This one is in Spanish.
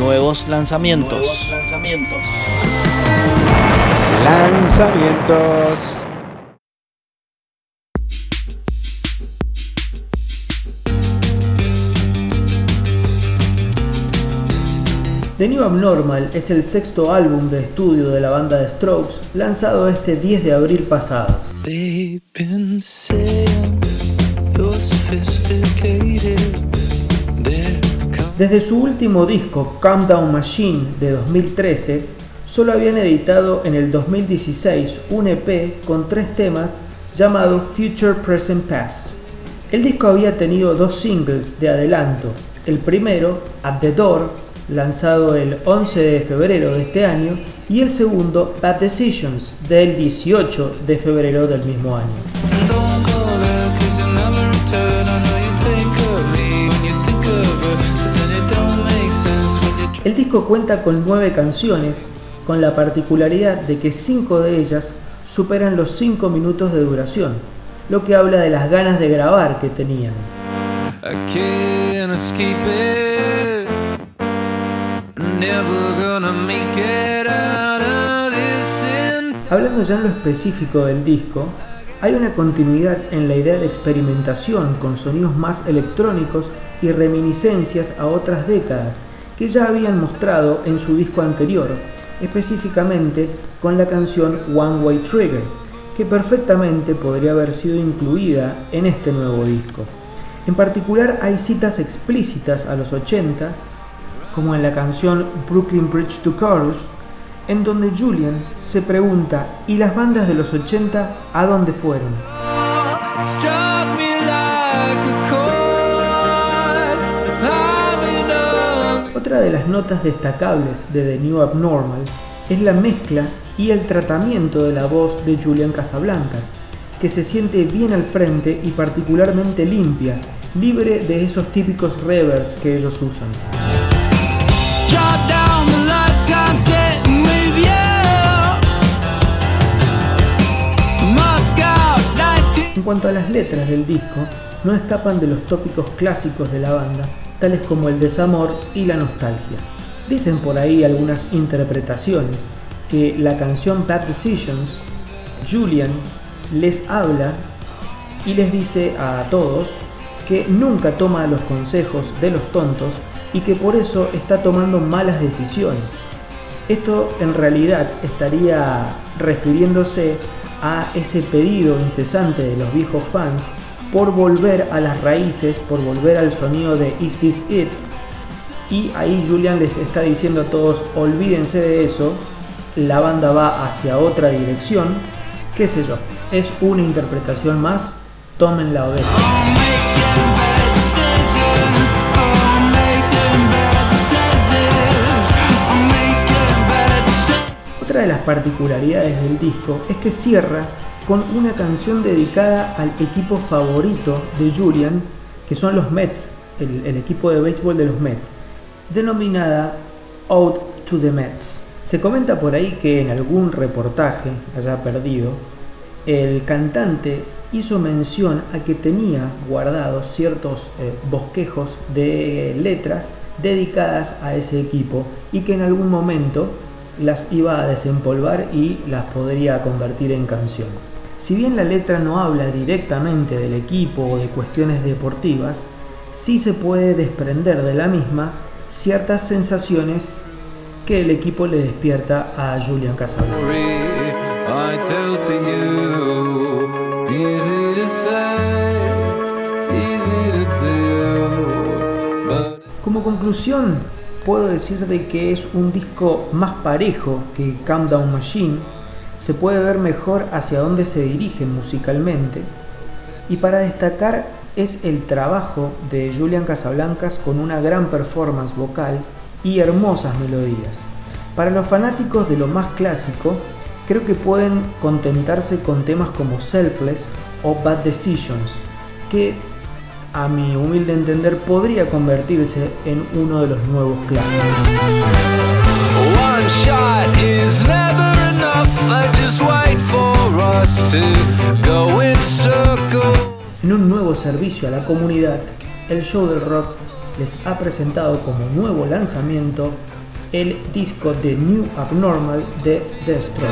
Nuevos lanzamientos. lanzamientos. Lanzamientos. The New Abnormal es el sexto álbum de estudio de la banda de Strokes, lanzado este 10 de abril pasado. Desde su último disco, Countdown Machine, de 2013, solo habían editado en el 2016 un EP con tres temas llamado Future Present Past. El disco había tenido dos singles de adelanto, el primero, At the Door, lanzado el 11 de febrero de este año, y el segundo, Bad Decisions, del 18 de febrero del mismo año. El disco cuenta con nueve canciones, con la particularidad de que cinco de ellas superan los cinco minutos de duración, lo que habla de las ganas de grabar que tenían. Hablando ya en lo específico del disco, hay una continuidad en la idea de experimentación con sonidos más electrónicos y reminiscencias a otras décadas que ya habían mostrado en su disco anterior, específicamente con la canción One Way Trigger, que perfectamente podría haber sido incluida en este nuevo disco. En particular hay citas explícitas a los 80 como en la canción Brooklyn Bridge to Chorus, en donde Julian se pregunta, ¿y las bandas de los 80 a dónde fueron? Las notas destacables de The New Abnormal es la mezcla y el tratamiento de la voz de Julian Casablancas, que se siente bien al frente y particularmente limpia, libre de esos típicos reverbs que ellos usan. En cuanto a las letras del disco, no escapan de los tópicos clásicos de la banda, tales como el desamor y la nostalgia. Dicen por ahí algunas interpretaciones que la canción Bad Decisions, Julian les habla y les dice a todos que nunca toma los consejos de los tontos y que por eso está tomando malas decisiones. Esto en realidad estaría refiriéndose a ese pedido incesante de los viejos fans por volver a las raíces, por volver al sonido de Is This It. Y ahí Julian les está diciendo a todos, olvídense de eso, la banda va hacia otra dirección, qué sé yo, es una interpretación más, tómenla o Otra de las particularidades del disco es que cierra con una canción dedicada al equipo favorito de Julian, que son los Mets, el, equipo de béisbol de los Mets, denominada Out to the Mets. Se comenta por ahí que en algún reportaje, haya perdido, el cantante hizo mención a que tenía guardados ciertos eh, bosquejos de letras dedicadas a ese equipo y que en algún momento las iba a desempolvar y las podría convertir en canción. Si bien la letra no habla directamente del equipo o de cuestiones deportivas, sí se puede desprender de la misma ciertas sensaciones que el equipo le despierta a Julian Casablanca. Como conclusión, puedo decir de que es un disco más parejo que Countdown Machine, se puede ver mejor hacia dónde se dirige musicalmente y para destacar es el trabajo de Julian Casablancas con una gran performance vocal y hermosas melodías. Para los fanáticos de lo más clásico, creo que pueden contentarse con temas como Selfless o Bad Decisions, que a mi humilde entender, podría convertirse en uno de los nuevos clásicos. En un nuevo servicio a la comunidad, el show del rock les ha presentado como nuevo lanzamiento el disco de New Abnormal de Destroy.